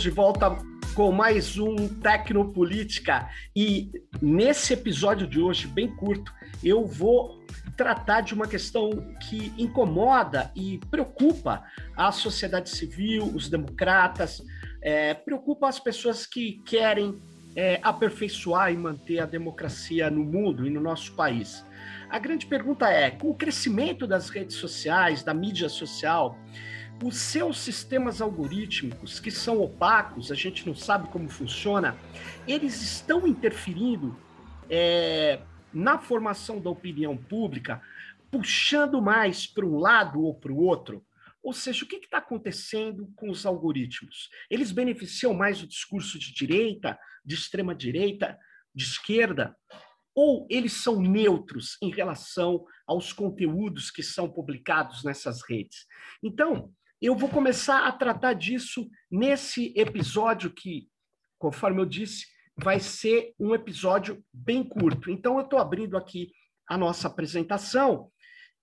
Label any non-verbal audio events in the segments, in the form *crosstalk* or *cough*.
De volta com mais um Tecnopolítica e nesse episódio de hoje, bem curto, eu vou tratar de uma questão que incomoda e preocupa a sociedade civil, os democratas, é, preocupa as pessoas que querem é, aperfeiçoar e manter a democracia no mundo e no nosso país. A grande pergunta é: com o crescimento das redes sociais, da mídia social, os seus sistemas algorítmicos, que são opacos, a gente não sabe como funciona, eles estão interferindo é, na formação da opinião pública, puxando mais para um lado ou para o outro. Ou seja, o que está acontecendo com os algoritmos? Eles beneficiam mais o discurso de direita, de extrema direita, de esquerda? Ou eles são neutros em relação aos conteúdos que são publicados nessas redes? Então, eu vou começar a tratar disso nesse episódio que, conforme eu disse, vai ser um episódio bem curto. Então, eu estou abrindo aqui a nossa apresentação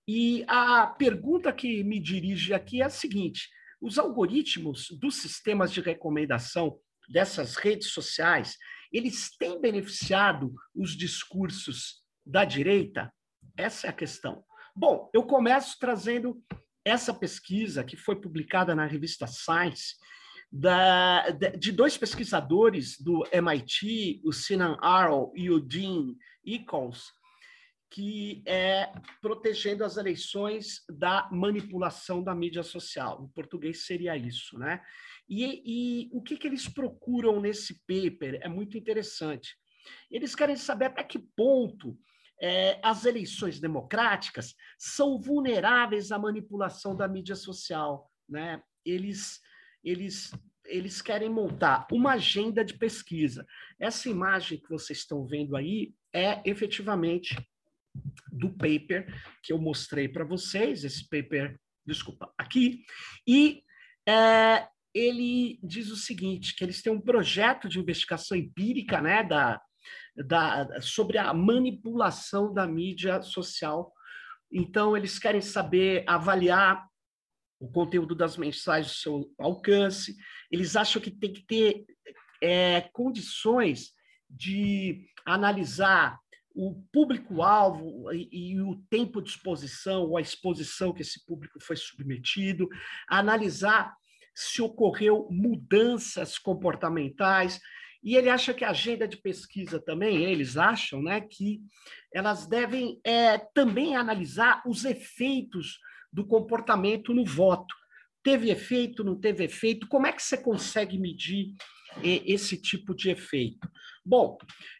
e a pergunta que me dirige aqui é a seguinte: os algoritmos dos sistemas de recomendação dessas redes sociais, eles têm beneficiado os discursos da direita? Essa é a questão. Bom, eu começo trazendo essa pesquisa, que foi publicada na revista Science, da, de dois pesquisadores do MIT, o Sinan Arrow e o Dean Eccles, que é protegendo as eleições da manipulação da mídia social. Em português seria isso, né? E, e o que, que eles procuram nesse paper é muito interessante. Eles querem saber até que ponto é, as eleições democráticas são vulneráveis à manipulação da mídia social. Né? Eles, eles, eles querem montar uma agenda de pesquisa. Essa imagem que vocês estão vendo aí é efetivamente do paper que eu mostrei para vocês, esse paper, desculpa, aqui, e é, ele diz o seguinte, que eles têm um projeto de investigação empírica né, da, da, sobre a manipulação da mídia social. Então, eles querem saber, avaliar o conteúdo das mensagens, o seu alcance. Eles acham que tem que ter é, condições de analisar o público-alvo e, e, o tempo de exposição, ou a exposição que esse público foi submetido, analisar se ocorreu mudanças comportamentais, e ele acha que a agenda de pesquisa também, eles acham né, que elas devem é, também analisar os efeitos do comportamento no voto. Teve efeito, não teve efeito? Como é que você consegue medir esse tipo de efeito? Bom,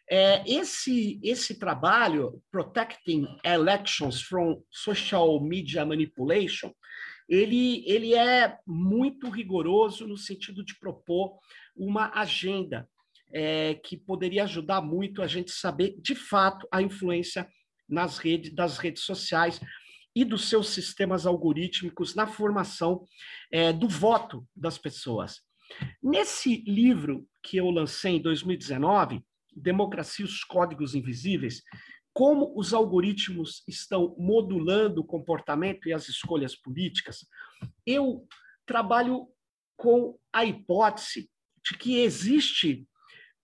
é, esse, esse trabalho, Protecting Elections from Social Media Manipulation, ele, ele é muito rigoroso no sentido de propor uma agenda é, que poderia ajudar muito a gente saber, de fato, a influência nas redes, das redes sociais e dos seus sistemas algorítmicos na formação é, do voto das pessoas. Nesse livro que eu lancei em 2019, Democracia e os Códigos Invisíveis, como os algoritmos estão modulando o comportamento e as escolhas políticas, eu trabalho com a hipótese de que existe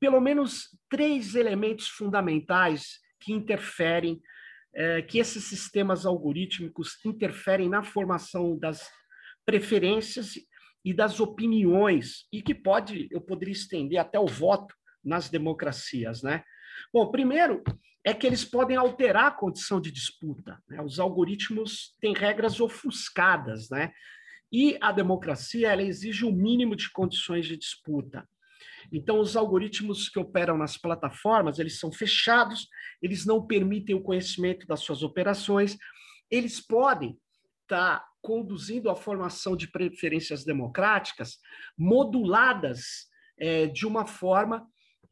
pelo menos três elementos fundamentais que interferem, é, que esses sistemas algorítmicos interferem na formação das preferências e das opiniões, e que pode, eu poderia estender até o voto nas democracias, né? Bom, primeiro é que eles podem alterar a condição de disputa. Né? Os algoritmos têm regras ofuscadas, né? E a democracia ela exige um mínimo de condições de disputa. Então, os algoritmos que operam nas plataformas, eles são fechados, eles não permitem o conhecimento das suas operações, eles podem estar tá conduzindo a formação de preferências democráticas moduladas é, de uma forma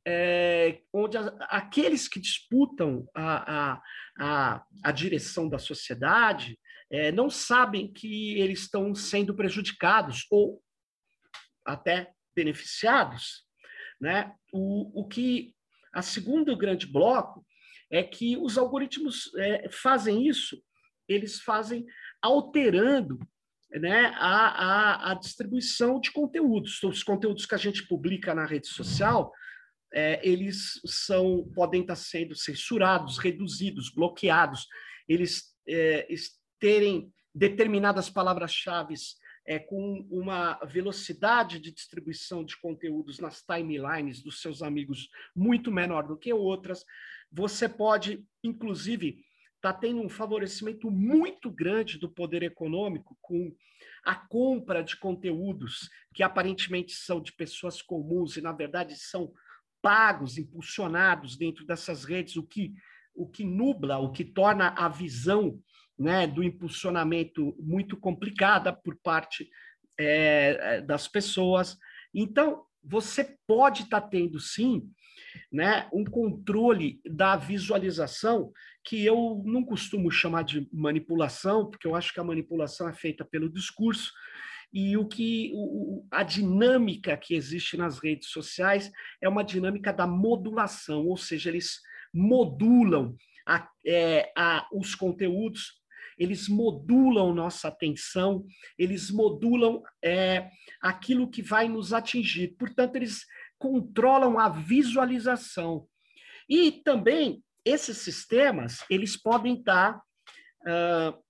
é, onde a, aqueles que disputam a, a, a, direção da sociedade é, não sabem que eles estão sendo prejudicados ou até beneficiados né? O, o que a segundo grande bloco é que os algoritmos é, fazem isso, eles fazem alterando né, a, a, a, distribuição de conteúdos. Então, os conteúdos que a gente publica na rede social, é, eles são podem estar sendo censurados, reduzidos, bloqueados, eles é, terem determinadas palavras-chave é, com uma velocidade de distribuição de conteúdos nas timelines dos seus amigos muito menor do que outras. Você pode, inclusive, estar tá tendo um favorecimento muito grande do poder econômico com a compra de conteúdos que aparentemente são de pessoas comuns e, na verdade, são pagos, impulsionados dentro dessas redes, o que, o que nubla, o que torna a visão né, do impulsionamento muito complicada por parte é, das pessoas. Então, você pode estar tá tendo, sim, né, um controle da visualização que eu não costumo chamar de manipulação, porque eu acho que a manipulação é feita pelo discurso, e o que o, a dinâmica que existe nas redes sociais é uma dinâmica da modulação, ou seja, eles modulam a, é, a, os conteúdos eles modulam nossa atenção, eles modulam é, aquilo que vai nos atingir. Portanto, eles controlam a visualização. E também esses sistemas eles podem estar uh,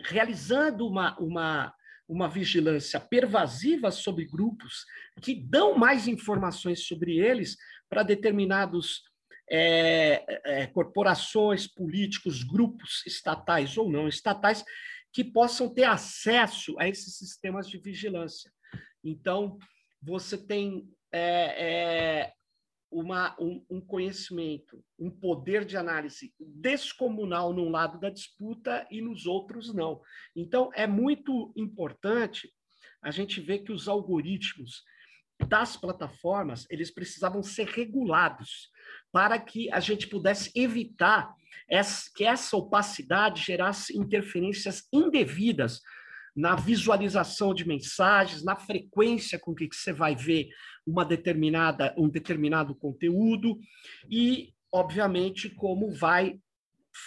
realizando uma, uma, uma vigilância pervasiva sobre grupos que dão mais informações sobre eles para determinados é, é, corporações, políticos, grupos estatais ou não estatais, que possam ter acesso a esses sistemas de vigilância. Então, você tem é, é, uma, um, um, conhecimento, um poder de análise descomunal num lado da disputa e nos outros não. Então, é muito importante a gente ver que os algoritmos das plataformas eles precisavam ser regulados para que a gente pudesse evitar que essa opacidade gerasse interferências indevidas na visualização de mensagens, na frequência com que você vai ver uma determinada, um determinado conteúdo e, obviamente, como vai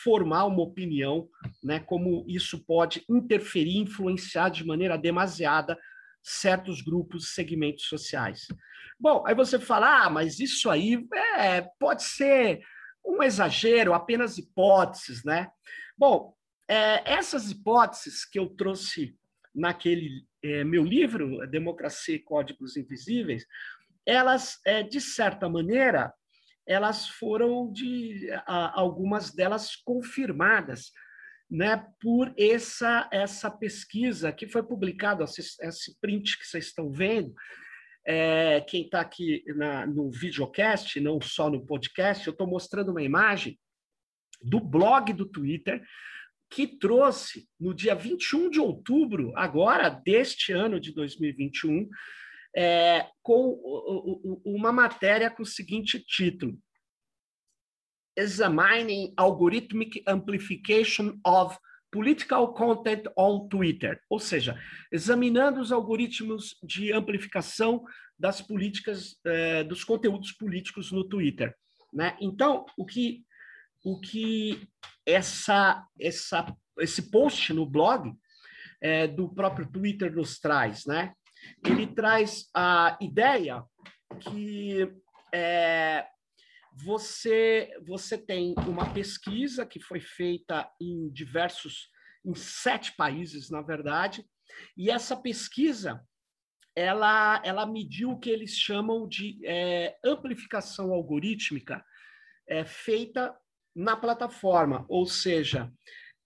formar uma opinião, né, como isso pode interferir, influenciar de maneira demasiada certos grupos, segmentos sociais. Bom, aí você fala, ah, mas isso aí é, pode ser um exagero, apenas hipóteses, né? Bom, é, essas hipóteses que eu trouxe naquele é, meu livro, Democracia e Códigos Invisíveis, elas, é, de certa maneira, elas foram de a, algumas delas confirmadas né, por essa, essa pesquisa que foi publicada, esse, print que vocês estão vendo, é, quem está aqui na, no videocast, não só no podcast, eu estou mostrando uma imagem do blog do Twitter que trouxe no dia 21 de outubro, agora deste ano de 2021, é, com uma matéria com o seguinte título: Examining Algorithmic Amplification of Political Content on Twitter, ou seja, examinando os algoritmos de amplificação das políticas, eh, dos conteúdos políticos no Twitter. Né? Então, o que, o que essa, essa, esse post no blog eh, do próprio Twitter nos traz? Né? Ele traz a ideia que eh, você, você tem uma pesquisa que foi feita em diversos, em sete países, na verdade, e essa pesquisa ela, ela mediu o que eles chamam de é, amplificação algorítmica é, feita na plataforma, ou seja,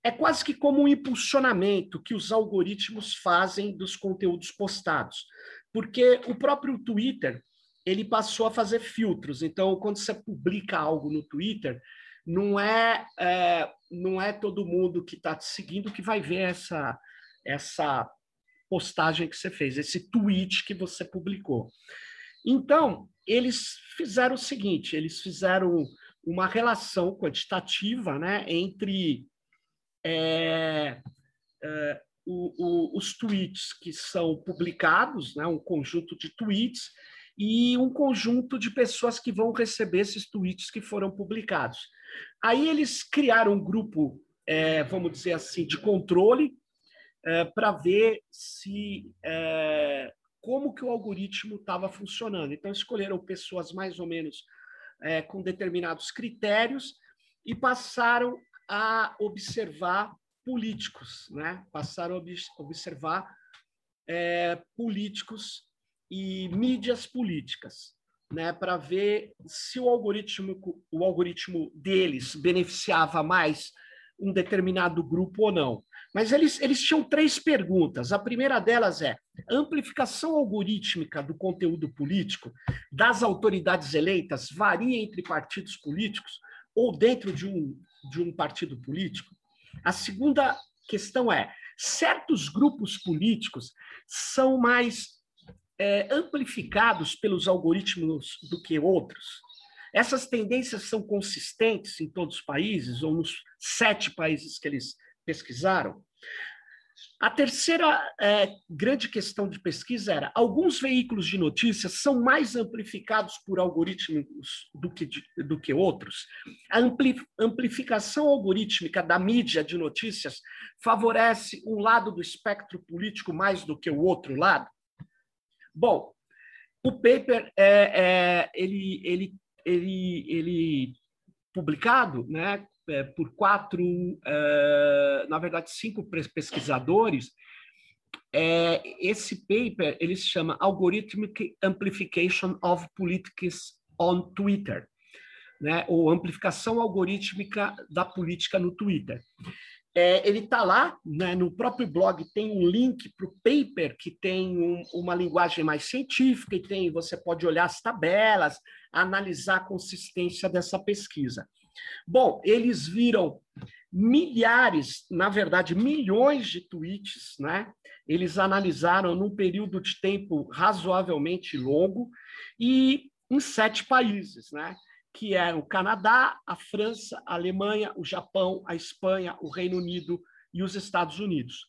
é quase que como um impulsionamento que os algoritmos fazem dos conteúdos postados, porque o próprio Twitter ele passou a fazer filtros. Então, quando você publica algo no Twitter, não é, é não é todo mundo que está te seguindo que vai ver essa, essa postagem que você fez, esse tweet que você publicou. Então, eles fizeram o seguinte: eles fizeram uma relação quantitativa né, entre é, é, o, o, os tweets que são publicados, né, um conjunto de tweets, e um conjunto de pessoas que vão receber esses tweets que foram publicados. Aí eles criaram um grupo, é, vamos dizer assim, de controle, é, para ver se é, como que o algoritmo estava funcionando. Então, escolheram pessoas mais ou menos é, com determinados critérios e passaram a observar políticos, né? passaram a ob observar é, políticos e mídias políticas, né? para ver se o algoritmo, o algoritmo deles beneficiava mais um determinado grupo ou não. Mas eles, eles tinham três perguntas. A primeira delas é: amplificação algorítmica do conteúdo político das autoridades eleitas varia entre partidos políticos ou dentro de um, de um partido político? A segunda questão é: certos grupos políticos são mais é, amplificados pelos algoritmos do que outros? Essas tendências são consistentes em todos os países, ou nos sete países que eles pesquisaram? A terceira é, grande questão de pesquisa era: alguns veículos de notícias são mais amplificados por algoritmos do que, do que outros. A ampli, amplificação algorítmica da mídia de notícias favorece um lado do espectro político mais do que o outro lado? Bom, o paper é, é ele, ele ele, ele publicado né, é, por quatro, é, na verdade, cinco pesquisadores, é, esse paper ele se chama Algorithmic Amplification of Politics on Twitter, né, ou amplificação algorítmica da política no Twitter. É, ele está lá, né, no próprio blog tem um link para o paper que tem um, uma linguagem mais científica e tem você pode olhar as tabelas, analisar a consistência dessa pesquisa. Bom, eles viram milhares, na verdade, milhões de tweets, né? Eles analisaram num período de tempo razoavelmente longo e em sete países, né? Que é o Canadá, a França, a Alemanha, o Japão, a Espanha, o Reino Unido e os Estados Unidos.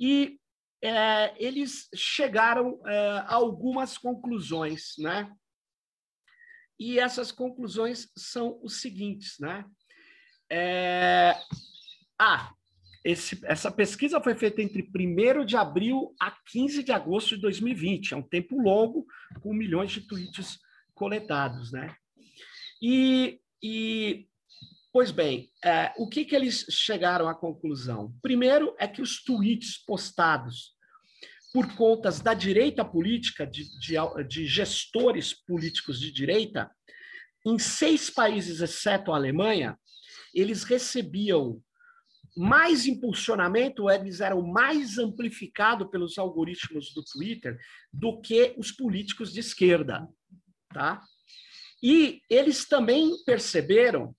E é, eles chegaram é, a algumas conclusões, né? E essas conclusões são os seguintes, né? É... Ah, esse, essa pesquisa foi feita entre 1 de abril a 15 de agosto de 2020. É um tempo longo, com milhões de tweets coletados, né? E, e pois bem, é, o que, que eles chegaram à conclusão? Primeiro é que os tweets postados por contas da direita política, de, de, de gestores políticos de direita, em seis países, exceto a Alemanha, eles recebiam mais impulsionamento, eles eram mais amplificados pelos algoritmos do Twitter do que os políticos de esquerda, tá? E eles também perceberam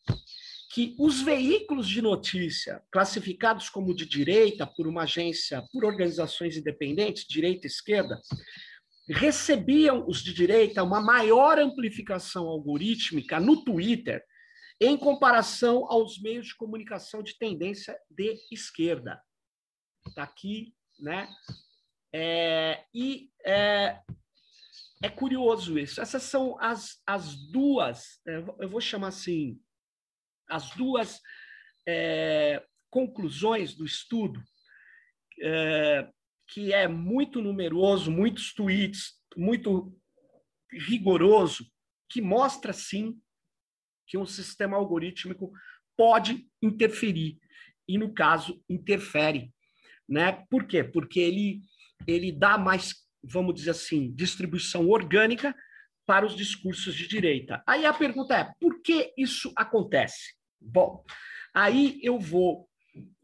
que os veículos de notícia classificados como de direita por uma agência, por organizações independentes, direita e esquerda, recebiam os de direita uma maior amplificação algorítmica no Twitter em comparação aos meios de comunicação de tendência de esquerda. Está aqui, né? É, e é, é curioso isso. Essas são as, as duas, é, eu vou chamar assim, as duas é, conclusões do estudo, é, que é muito numeroso, muitos tweets, muito rigoroso, que mostra sim que um sistema algorítmico pode interferir e no caso interfere, né? Por quê? Porque ele ele dá mais vamos dizer assim, distribuição orgânica para os discursos de direita. Aí a pergunta é: por que isso acontece? Bom, aí eu vou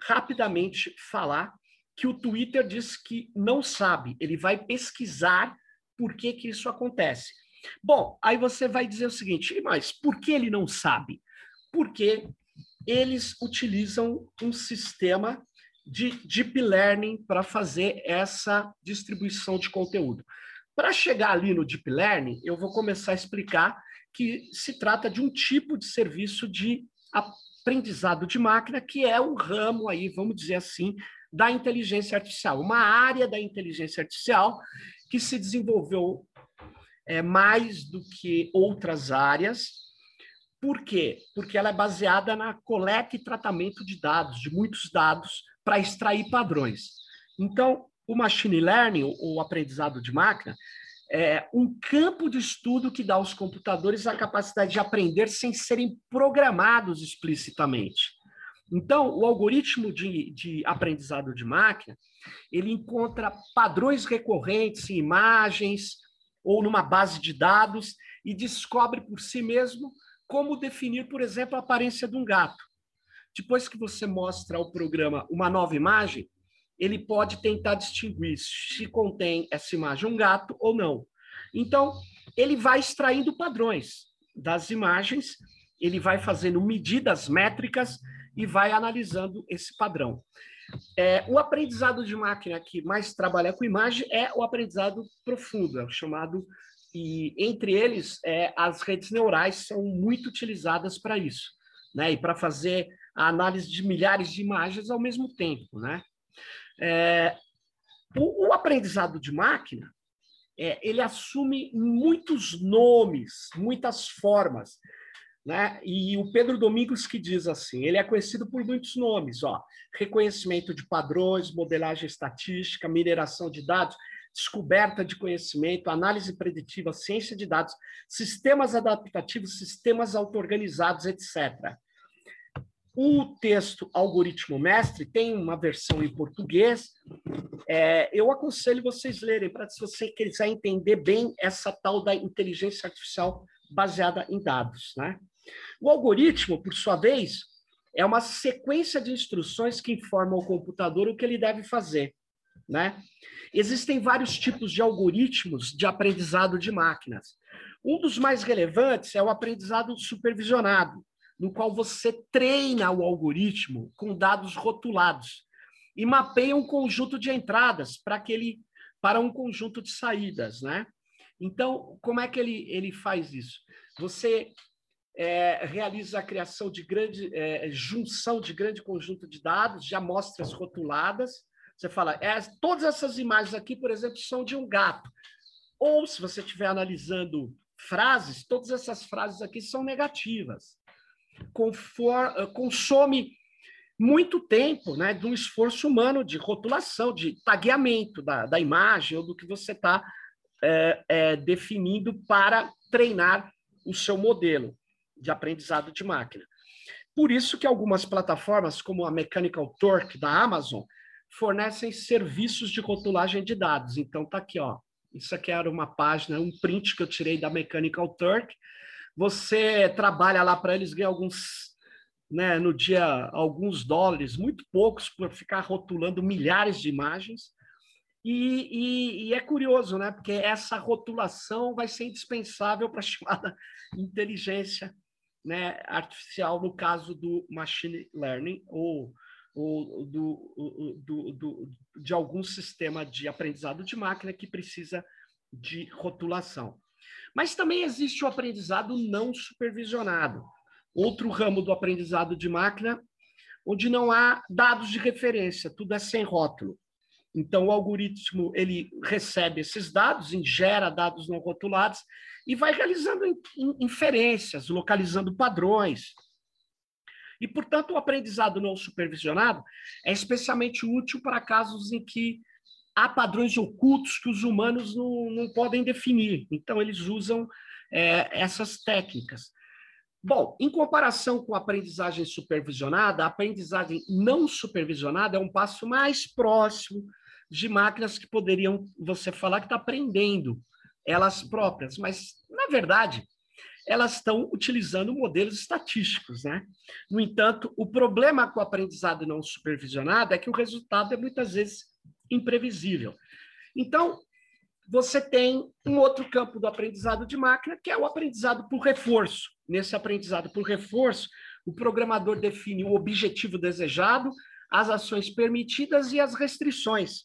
rapidamente falar que o Twitter diz que não sabe, ele vai pesquisar por que, que isso acontece. Bom, aí você vai dizer o seguinte, mas por que ele não sabe? Porque eles utilizam um sistema de deep learning para fazer essa distribuição de conteúdo. Para chegar ali no deep learning, eu vou começar a explicar que se trata de um tipo de serviço de aprendizado de máquina, que é um ramo aí, vamos dizer assim, da inteligência artificial, uma área da inteligência artificial que se desenvolveu é, mais do que outras áreas. Por quê? Porque ela é baseada na coleta e tratamento de dados, de muitos dados, para extrair padrões. Então, o machine learning, o aprendizado de máquina, é um campo de estudo que dá aos computadores a capacidade de aprender sem serem programados explicitamente. Então, o algoritmo de, de aprendizado de máquina, ele encontra padrões recorrentes em imagens ou numa base de dados e descobre por si mesmo como definir, por exemplo, a aparência de um gato. Depois que você mostra ao programa uma nova imagem, ele pode tentar distinguir se contém essa imagem um gato ou não. Então, ele vai extraindo padrões das imagens, ele vai fazendo medidas métricas e vai analisando esse padrão. É, o aprendizado de máquina que mais trabalha com imagem é o aprendizado profundo, é o chamado e entre eles é, as redes neurais são muito utilizadas para isso, né? E para fazer a análise de milhares de imagens ao mesmo tempo, né? É, o, o, aprendizado de máquina é, ele assume muitos nomes, muitas formas. Né? E o Pedro Domingos que diz assim, ele é conhecido por muitos nomes, ó, reconhecimento de padrões, modelagem estatística, mineração de dados, descoberta de conhecimento, análise preditiva, ciência de dados, sistemas adaptativos, sistemas auto-organizados, etc. O texto Algoritmo Mestre tem uma versão em português. É, eu aconselho vocês lerem, para se você quiser entender bem essa tal da inteligência artificial baseada em dados. Né? O algoritmo, por sua vez, é uma sequência de instruções que informam ao computador o que ele deve fazer. Né? Existem vários tipos de algoritmos de aprendizado de máquinas. Um dos mais relevantes é o aprendizado supervisionado, no qual você treina o algoritmo com dados rotulados e mapeia um conjunto de entradas para aquele para um conjunto de saídas, né? Então, como é que ele, ele faz isso? Você é, realiza a criação de grande é, junção de grande conjunto de dados, de amostras rotuladas. Você fala, é, todas essas imagens aqui, por exemplo, são de um gato. Ou se você estiver analisando frases, todas essas frases aqui são negativas. Confor, eh, consome muito tempo né, de um esforço humano de rotulação, de tagueamento da, da imagem ou do que você está é, é, definindo para treinar o seu modelo de aprendizado de máquina. Por isso que algumas plataformas, como a Mechanical Turk da Amazon, fornecem serviços de rotulagem de dados. Então tá aqui, ó. Isso aqui era uma página, um print que eu tirei da Mechanical Turk. Você trabalha lá para eles, ganha alguns, né, no dia, alguns dólares, muito poucos, por ficar rotulando milhares de imagens. E, e, e, é curioso, né? Porque essa rotulação vai ser indispensável para a chamada *laughs* inteligência né, artificial, no caso do machine learning, ou, ou do, do, do, de algum sistema de aprendizado de máquina que precisa de rotulação. Mas também existe o aprendizado não supervisionado, outro ramo do aprendizado de máquina, onde não há dados de referência, tudo é sem rótulo. Então, o algoritmo ele recebe esses dados, ingera dados não rotulados e vai realizando inferências, localizando padrões. E, portanto, o aprendizado não supervisionado é especialmente útil para casos em que há padrões ocultos que os humanos não, não podem definir. Então, eles usam é, essas técnicas. Bom, em comparação com a aprendizagem supervisionada, a aprendizagem não supervisionada é um passo mais próximo de máquinas que poderiam você falar que está aprendendo elas próprias, mas, na verdade, elas estão utilizando modelos estatísticos. Né? No entanto, o problema com o aprendizado não supervisionado é que o resultado é muitas vezes imprevisível. Então, você tem um outro campo do aprendizado de máquina, que é o aprendizado por reforço. Nesse aprendizado por reforço, o programador define o objetivo desejado, as ações permitidas e as restrições.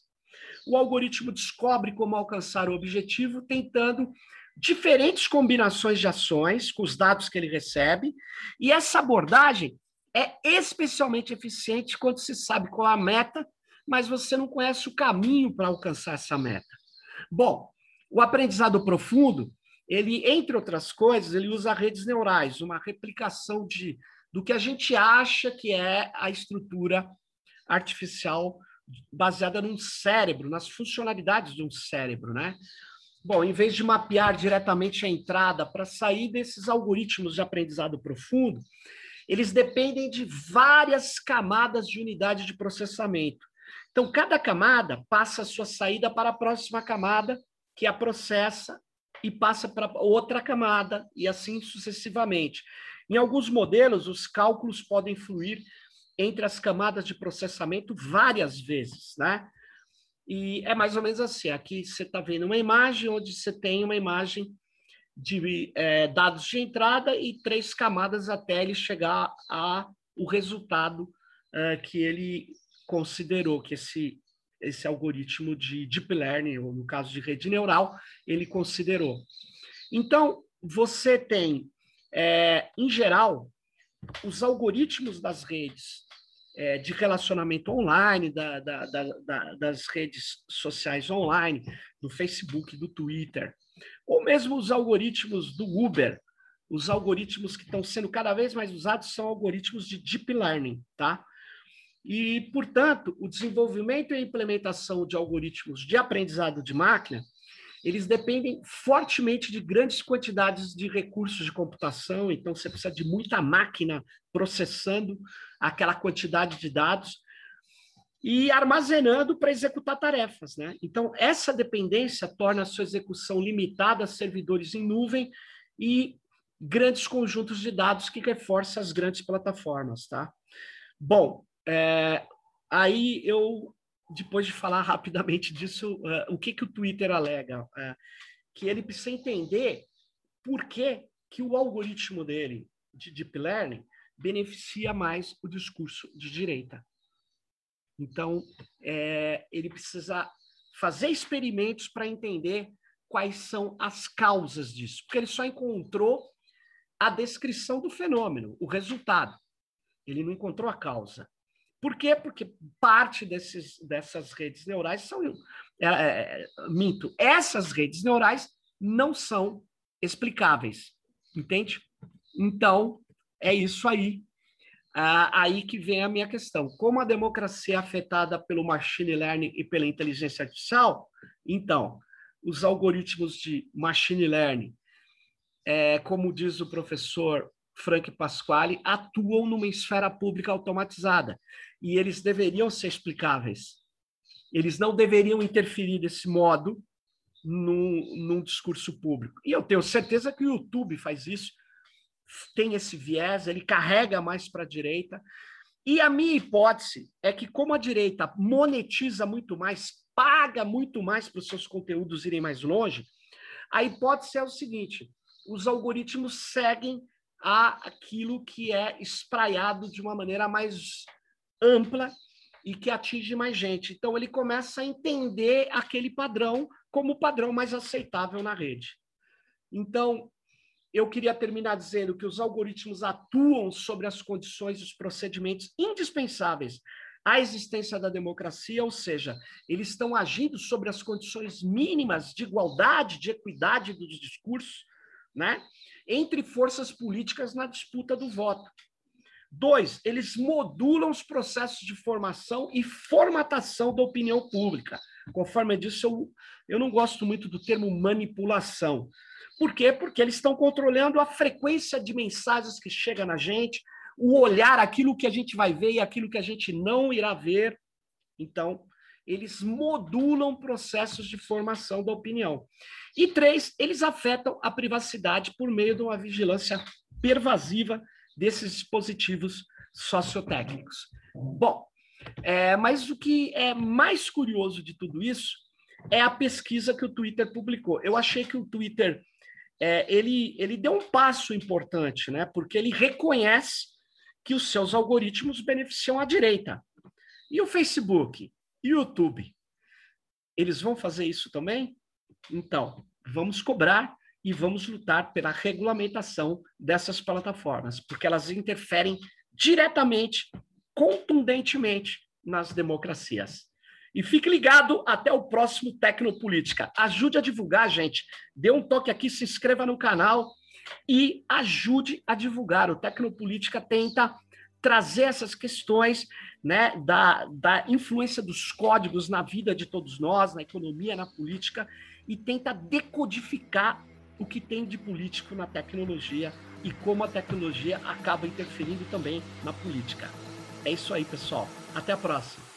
O algoritmo descobre como alcançar o objetivo, tentando diferentes combinações de ações com os dados que ele recebe, e essa abordagem é especialmente eficiente quando se sabe qual é a meta mas você não conhece o caminho para alcançar essa meta. Bom, o aprendizado profundo, ele, entre outras coisas, ele usa redes neurais, uma replicação de, do que a gente acha que é a estrutura artificial baseada num cérebro, nas funcionalidades de um cérebro, né? Bom, em vez de mapear diretamente a entrada para sair desses algoritmos de aprendizado profundo, eles dependem de várias camadas de unidade de processamento. Então, cada camada passa a sua saída para a próxima camada, que a processa e passa para outra camada, e assim sucessivamente. Em alguns modelos, os cálculos podem fluir entre as camadas de processamento várias vezes, né? E é mais ou menos assim. Aqui você está vendo uma imagem onde você tem uma imagem de é, dados de entrada e três camadas até ele chegar a o resultado é, que ele considerou que esse esse algoritmo de deep learning, ou no caso de rede neural, ele considerou. Então, você tem, é, em geral, os algoritmos das redes é, de relacionamento online, da, da, da, das redes sociais online, do Facebook, do Twitter, ou mesmo os algoritmos do Uber, os algoritmos que estão sendo cada vez mais usados são algoritmos de deep learning, tá? E, portanto, o desenvolvimento e a implementação de algoritmos de aprendizado de máquina, eles dependem fortemente de grandes quantidades de recursos de computação, então você precisa de muita máquina processando aquela quantidade de dados e armazenando para executar tarefas, né? Então, essa dependência torna a sua execução limitada a servidores em nuvem e grandes conjuntos de dados que reforçam as grandes plataformas, tá? Bom, é, aí eu, depois de falar rapidamente disso, uh, o que, que o Twitter alega? Uh, que ele precisa entender por que, que o algoritmo dele de Deep Learning beneficia mais o discurso de direita. Então, é, ele precisa fazer experimentos para entender quais são as causas disso, porque ele só encontrou a descrição do fenômeno, o resultado. Ele não encontrou a causa. Por quê? Porque parte desses, dessas redes neurais são. É, é, minto, essas redes neurais não são explicáveis, entende? Então, é isso aí. Ah, aí que vem a minha questão. Como a democracia é afetada pelo machine learning e pela inteligência artificial, então, os algoritmos de machine learning, é, como diz o professor Frank Pasquale, atuam numa esfera pública automatizada e eles deveriam ser explicáveis. Eles não deveriam interferir desse modo num, num discurso público. E eu tenho certeza que o YouTube faz isso, tem esse viés, ele carrega mais para a direita. E a minha hipótese é que, como a direita monetiza muito mais, paga muito mais para os seus conteúdos irem mais longe, a hipótese é o seguinte: os algoritmos seguem a aquilo que é espraiado de uma maneira mais ampla e que atinge mais gente. Então, ele começa a entender aquele padrão como o padrão mais aceitável na rede. Então, eu queria terminar dizendo que os algoritmos atuam sobre as condições e os procedimentos indispensáveis à existência da democracia, ou seja, eles estão agindo sobre as condições mínimas de igualdade, de equidade dos discursos, né, entre forças políticas na disputa do voto. Dois, eles modulam os processos de formação e formatação da opinião pública. Conforme eu disse, eu, eu não gosto muito do termo manipulação. Por quê? Porque eles estão controlando a frequência de mensagens que chega na gente, o olhar, aquilo que a gente vai ver e aquilo que a gente não irá ver. Então, eles modulam processos de formação da opinião. E três, eles afetam a privacidade por meio de uma vigilância pervasiva desses dispositivos sociotécnicos. Bom, é, mas o que é mais curioso de tudo isso é a pesquisa que o Twitter publicou. Eu achei que o Twitter é, ele, ele deu um passo importante, né? Porque ele reconhece que os seus algoritmos beneficiam a direita. E o Facebook, YouTube, eles vão fazer isso também? Então, vamos cobrar e vamos lutar pela regulamentação dessas plataformas, porque elas interferem diretamente, contundentemente nas democracias. E fique ligado até o próximo Tecnopolítica. Ajude a divulgar, gente. Dê um toque aqui, se inscreva no canal e ajude a divulgar. O Tecnopolítica tenta trazer essas questões né, da, da influência dos códigos na vida de todos nós, na economia, na política, e tenta decodificar o que tem de político na tecnologia e como a tecnologia acaba interferindo também na política. É isso aí, pessoal. Até a próxima.